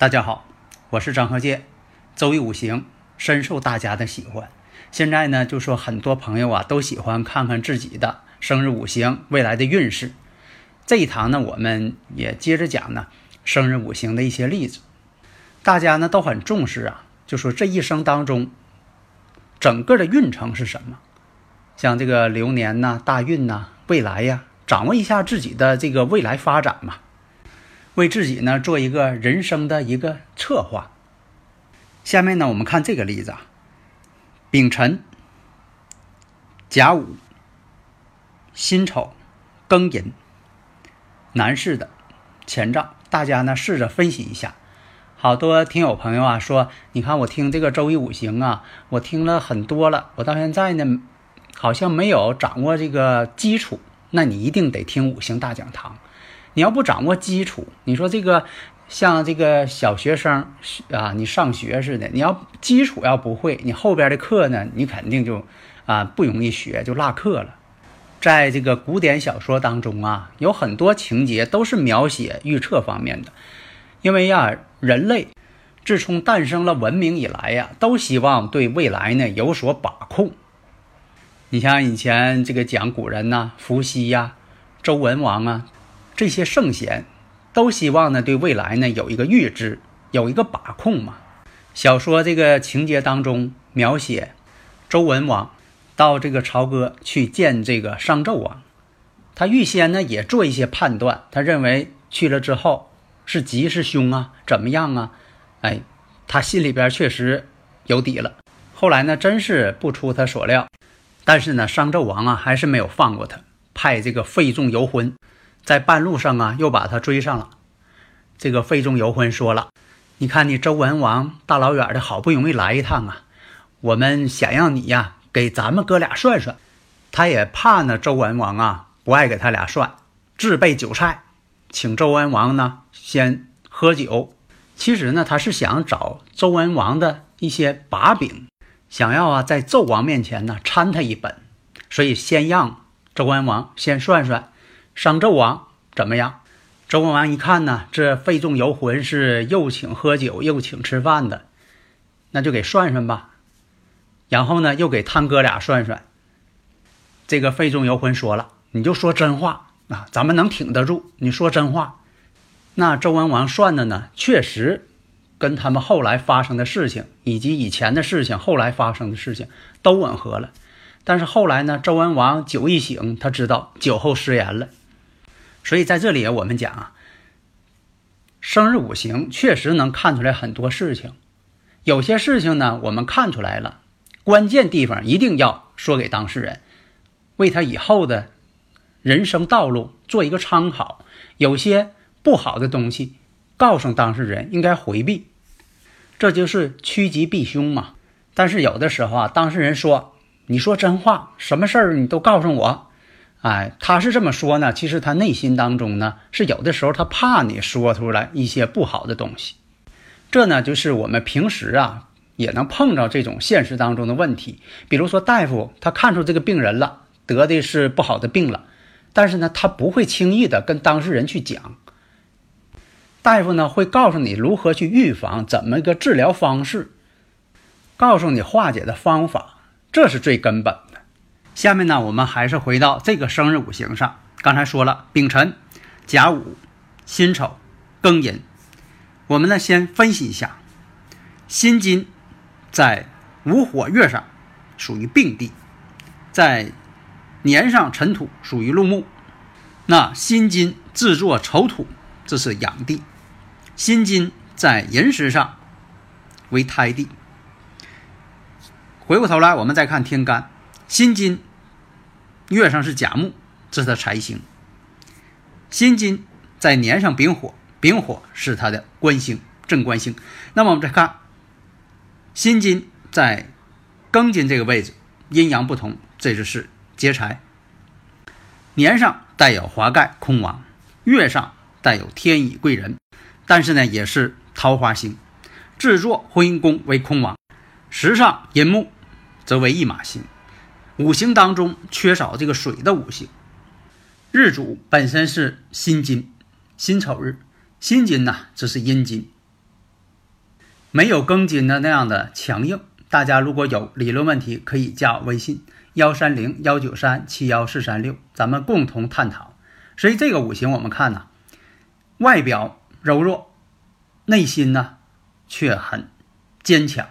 大家好，我是张鹤剑。周易五行深受大家的喜欢。现在呢，就说很多朋友啊都喜欢看看自己的生日五行未来的运势。这一堂呢，我们也接着讲呢生日五行的一些例子。大家呢都很重视啊，就说这一生当中整个的运程是什么？像这个流年呐、大运呐、未来呀，掌握一下自己的这个未来发展嘛。为自己呢做一个人生的一个策划。下面呢，我们看这个例子啊，丙辰、甲午、辛丑、庚寅，男士的前兆，大家呢试着分析一下。好多听友朋友啊说，你看我听这个周易五行啊，我听了很多了，我到现在呢好像没有掌握这个基础，那你一定得听五行大讲堂。你要不掌握基础，你说这个像这个小学生啊，你上学似的，你要基础要不会，你后边的课呢，你肯定就啊不容易学，就落课了。在这个古典小说当中啊，有很多情节都是描写预测方面的，因为呀，人类自从诞生了文明以来呀，都希望对未来呢有所把控。你像以前这个讲古人呐，伏羲呀、周文王啊。这些圣贤都希望呢，对未来呢有一个预知，有一个把控嘛。小说这个情节当中描写，周文王到这个朝歌去见这个商纣王，他预先呢也做一些判断，他认为去了之后是吉是凶啊，怎么样啊？哎，他心里边确实有底了。后来呢，真是不出他所料，但是呢，商纣王啊还是没有放过他，派这个费仲游魂。在半路上啊，又把他追上了。这个费仲尤魂说了：“你看你周文王大老远的，好不容易来一趟啊，我们想让你呀给咱们哥俩算算。”他也怕呢，周文王啊不爱给他俩算，自备酒菜，请周文王呢先喝酒。其实呢，他是想找周文王的一些把柄，想要啊在纣王面前呢掺他一本，所以先让周文王先算算。商纣王怎么样？周文王一看呢，这费仲游魂是又请喝酒又请吃饭的，那就给算算吧。然后呢，又给他哥俩算算。这个费仲游魂说了：“你就说真话啊，咱们能挺得住。你说真话。”那周文王算的呢，确实跟他们后来发生的事情，以及以前的事情，后来发生的事情都吻合了。但是后来呢，周文王酒一醒，他知道酒后失言了。所以在这里我们讲啊，生日五行确实能看出来很多事情。有些事情呢，我们看出来了，关键地方一定要说给当事人，为他以后的人生道路做一个参考。有些不好的东西，告诉当事人应该回避，这就是趋吉避凶嘛。但是有的时候啊，当事人说：“你说真话，什么事儿你都告诉我。”哎，他是这么说呢，其实他内心当中呢，是有的时候他怕你说出来一些不好的东西。这呢，就是我们平时啊也能碰到这种现实当中的问题。比如说，大夫他看出这个病人了，得的是不好的病了，但是呢，他不会轻易的跟当事人去讲。大夫呢会告诉你如何去预防，怎么一个治疗方式，告诉你化解的方法，这是最根本。下面呢，我们还是回到这个生日五行上。刚才说了，丙辰、甲午、辛丑、庚寅。我们呢，先分析一下，辛金在午火月上属于病地，在年上辰土属于禄木。那辛金制作丑土，这是养地。辛金在寅时上为胎地。回过头来，我们再看天干，辛金月上是甲木，这是他财星。辛金在年上丙火，丙火是他的官星，正官星。那么我们再看辛金在庚金这个位置，阴阳不同，这就是劫财。年上带有华盖空亡，月上带有天乙贵人，但是呢，也是桃花星。制作婚姻宫为空亡，时上寅木则为驿马星。五行当中缺少这个水的五行，日主本身是辛金，辛丑日，辛金呐，这是阴金，没有庚金的那样的强硬。大家如果有理论问题，可以加我微信幺三零幺九三七幺四三六，咱们共同探讨。所以这个五行我们看呢，外表柔弱，内心呢。却很坚强，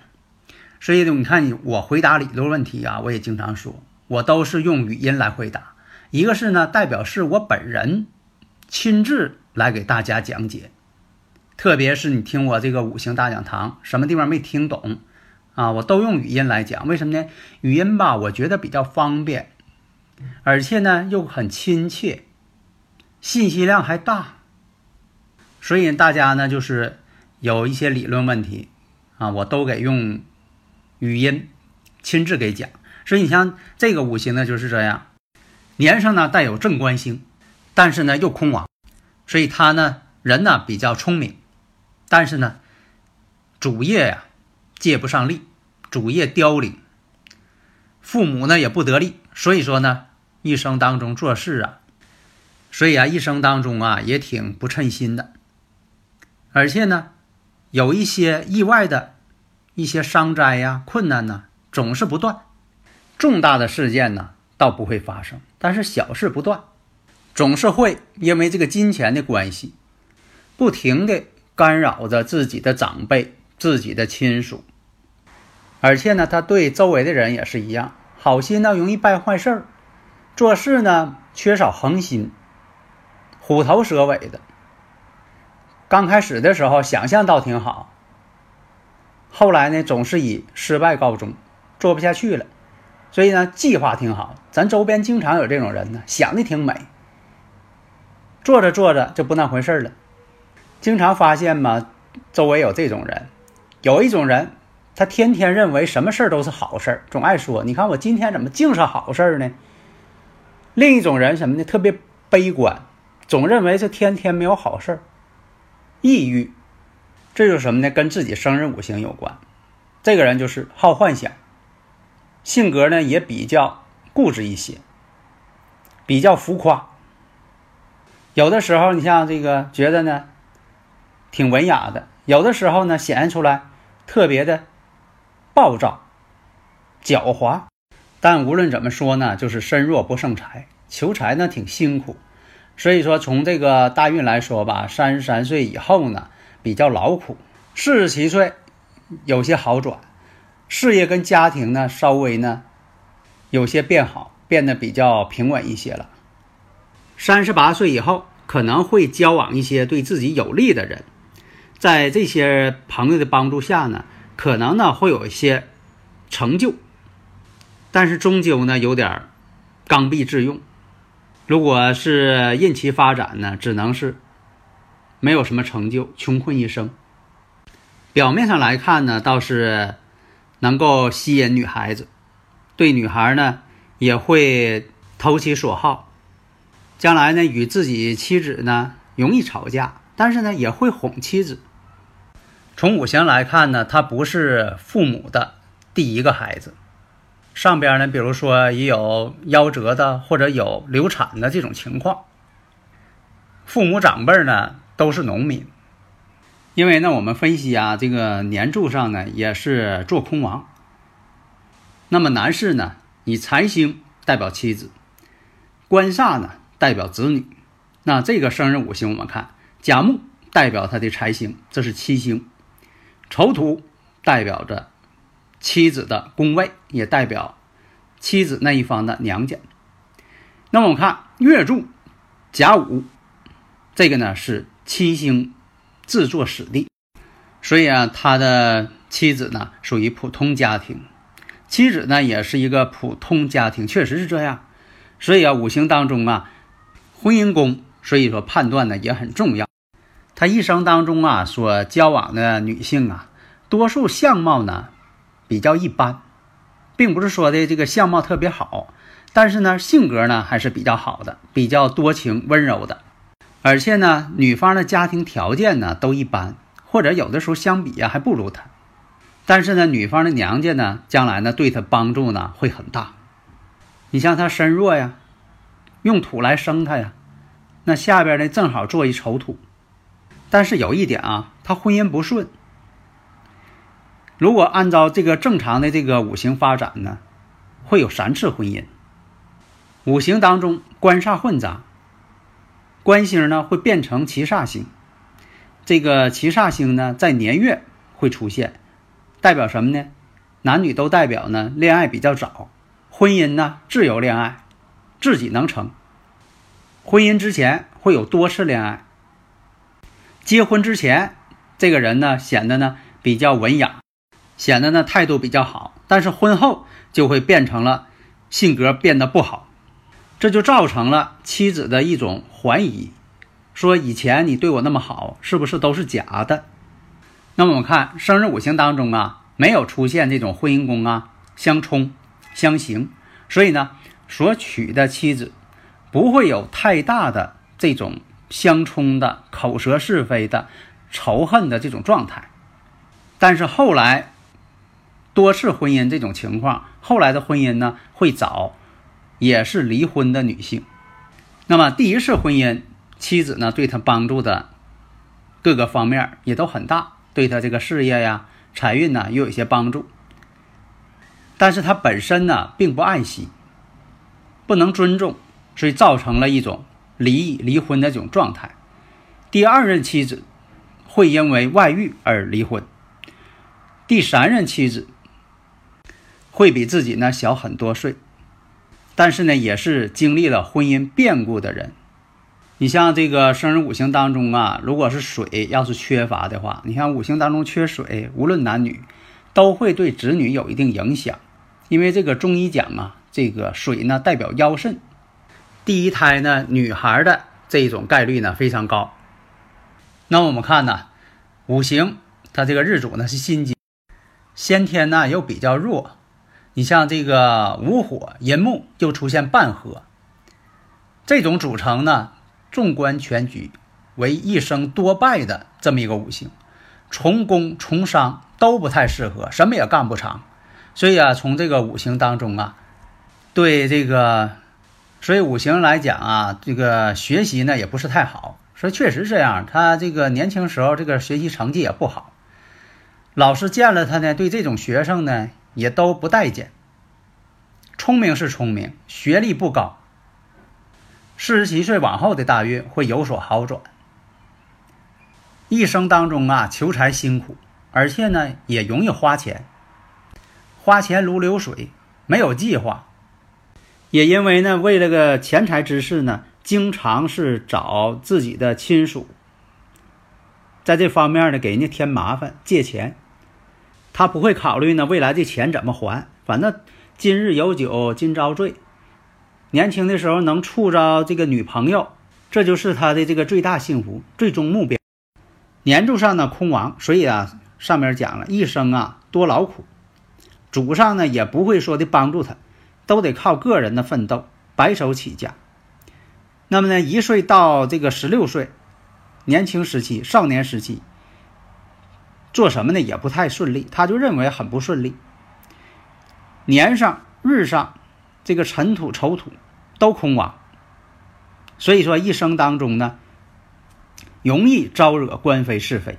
所以呢，你看我回答理论问题啊，我也经常说，我都是用语音来回答。一个是呢，代表是我本人亲自来给大家讲解，特别是你听我这个五行大讲堂，什么地方没听懂啊，我都用语音来讲。为什么呢？语音吧，我觉得比较方便，而且呢又很亲切，信息量还大，所以大家呢就是。有一些理论问题啊，我都给用语音亲自给讲。所以你像这个五行呢，就是这样，年上呢带有正官星，但是呢又空亡，所以他呢人呢比较聪明，但是呢主业呀借不上力，主业凋零，父母呢也不得力，所以说呢一生当中做事啊，所以啊一生当中啊也挺不称心的，而且呢。有一些意外的一些伤灾呀、困难呢，总是不断。重大的事件呢，倒不会发生，但是小事不断，总是会因为这个金钱的关系，不停的干扰着自己的长辈、自己的亲属。而且呢，他对周围的人也是一样，好心呢容易办坏事儿，做事呢缺少恒心，虎头蛇尾的。刚开始的时候想象倒挺好，后来呢总是以失败告终，做不下去了。所以呢计划挺好，咱周边经常有这种人呢，想的挺美，做着做着就不那回事了。经常发现嘛，周围有这种人。有一种人，他天天认为什么事儿都是好事儿，总爱说：“你看我今天怎么净是好事儿呢？”另一种人什么呢？特别悲观，总认为这天天没有好事儿。抑郁，这就是什么呢？跟自己生日五行有关。这个人就是好幻想，性格呢也比较固执一些，比较浮夸。有的时候你像这个觉得呢挺文雅的，有的时候呢显现出来特别的暴躁、狡猾。但无论怎么说呢，就是身弱不胜财，求财呢挺辛苦。所以说，从这个大运来说吧，三十三岁以后呢，比较劳苦；四十七岁有些好转，事业跟家庭呢稍微呢有些变好，变得比较平稳一些了。三十八岁以后，可能会交往一些对自己有利的人，在这些朋友的帮助下呢，可能呢会有一些成就，但是终究呢有点刚愎自用。如果是任其发展呢，只能是没有什么成就，穷困一生。表面上来看呢，倒是能够吸引女孩子，对女孩呢也会投其所好。将来呢，与自己妻子呢容易吵架，但是呢也会哄妻子。从五行来看呢，他不是父母的第一个孩子。上边呢，比如说也有夭折的，或者有流产的这种情况。父母长辈呢都是农民，因为呢我们分析啊，这个年柱上呢也是做空亡。那么男士呢，以财星代表妻子，官煞呢代表子女。那这个生日五行我们看，甲木代表他的财星，这是七星；丑土代表着。妻子的宫位也代表妻子那一方的娘家。那么我们看月柱甲午，这个呢是七星制作死地，所以啊，他的妻子呢属于普通家庭，妻子呢也是一个普通家庭，确实是这样。所以啊，五行当中啊，婚姻宫，所以说判断呢也很重要。他一生当中啊所交往的女性啊，多数相貌呢比较一般，并不是说的这个相貌特别好，但是呢性格呢还是比较好的，比较多情温柔的。而且呢，女方的家庭条件呢都一般，或者有的时候相比啊还不如他。但是呢，女方的娘家呢，将来呢对他帮助呢会很大。你像他身弱呀，用土来生他呀，那下边呢正好做一丑土。但是有一点啊，他婚姻不顺。如果按照这个正常的这个五行发展呢，会有三次婚姻。五行当中官煞混杂，官星呢会变成七煞星，这个七煞星呢在年月会出现。代表什么呢？男女都代表呢，恋爱比较早，婚姻呢自由恋爱，自己能成。婚姻之前会有多次恋爱。结婚之前，这个人呢显得呢比较文雅，显得呢态度比较好。但是婚后就会变成了性格变得不好，这就造成了妻子的一种怀疑，说以前你对我那么好，是不是都是假的？那么我们看生日五行当中啊，没有出现这种婚姻宫啊相冲相刑，所以呢，所娶的妻子不会有太大的这种相冲的口舌是非的仇恨的这种状态。但是后来多次婚姻这种情况，后来的婚姻呢会早，也是离婚的女性。那么第一次婚姻，妻子呢对他帮助的各个方面也都很大。对他这个事业呀、财运呢，又有一些帮助。但是他本身呢，并不爱惜，不能尊重，所以造成了一种离异、离婚的这种状态。第二任妻子会因为外遇而离婚。第三任妻子会比自己呢小很多岁，但是呢，也是经历了婚姻变故的人。你像这个生日五行当中啊，如果是水要是缺乏的话，你看五行当中缺水，无论男女，都会对子女有一定影响。因为这个中医讲啊，这个水呢代表腰肾，第一胎呢女孩的这种概率呢非常高。那我们看呢，五行它这个日主呢是辛金，先天呢又比较弱。你像这个午火寅木又出现半合，这种组成呢。纵观全局，为一生多败的这么一个五行，从工从商都不太适合，什么也干不长。所以啊，从这个五行当中啊，对这个，所以五行来讲啊，这个学习呢也不是太好。所以确实这样，他这个年轻时候这个学习成绩也不好，老师见了他呢，对这种学生呢也都不待见。聪明是聪明，学历不高。四十七岁往后的大运会有所好转。一生当中啊，求财辛苦，而且呢也容易花钱，花钱如流水，没有计划。也因为呢，为了个钱财之事呢，经常是找自己的亲属，在这方面呢给人家添麻烦，借钱。他不会考虑呢未来这钱怎么还，反正今日有酒今朝醉。年轻的时候能处着这个女朋友，这就是他的这个最大幸福、最终目标。年柱上呢空亡，所以啊，上面讲了一生啊多劳苦，祖上呢也不会说的帮助他，都得靠个人的奋斗，白手起家。那么呢，一岁到这个十六岁，年轻时期、少年时期，做什么呢也不太顺利，他就认为很不顺利。年上、日上。这个尘土、丑土都空亡，所以说一生当中呢，容易招惹官非是非。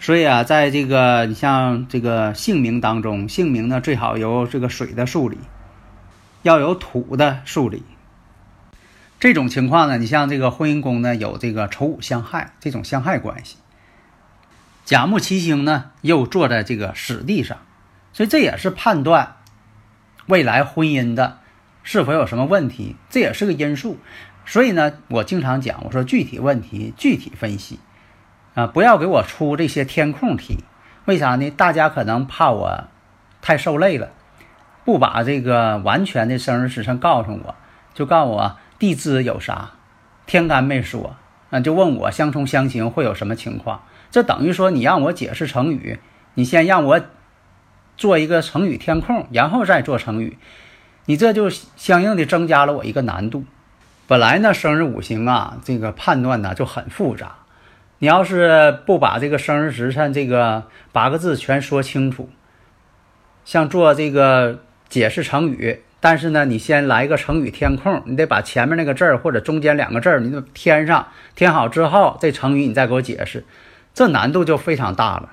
所以啊，在这个你像这个姓名当中，姓名呢最好由这个水的数理，要有土的数理。这种情况呢，你像这个婚姻宫呢有这个丑午相害这种相害关系，甲木七星呢又坐在这个死地上，所以这也是判断。未来婚姻的是否有什么问题，这也是个因素。所以呢，我经常讲，我说具体问题具体分析，啊，不要给我出这些填空题。为啥呢？大家可能怕我太受累了。不把这个完全的生日时辰告诉我，就告诉我地支有啥，天干没说，啊，就问我相冲相刑会有什么情况？这等于说你让我解释成语，你先让我做一个成语填空，然后再做成语，你这就相应的增加了我一个难度。本来呢，生日五行啊，这个判断呢就很复杂。你要是不把这个生日时辰这个八个字全说清楚，像做这个解释成语，但是呢，你先来一个成语填空，你得把前面那个字儿或者中间两个字儿你都填上，填好之后，这成语你再给我解释，这难度就非常大了。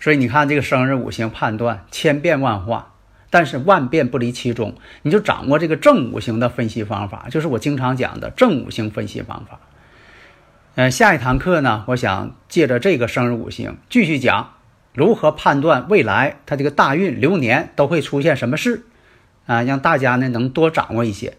所以你看这个生日五行判断千变万化。但是万变不离其宗，你就掌握这个正五行的分析方法，就是我经常讲的正五行分析方法。呃，下一堂课呢，我想借着这个生日五行继续讲如何判断未来它这个大运流年都会出现什么事，啊，让大家呢能多掌握一些。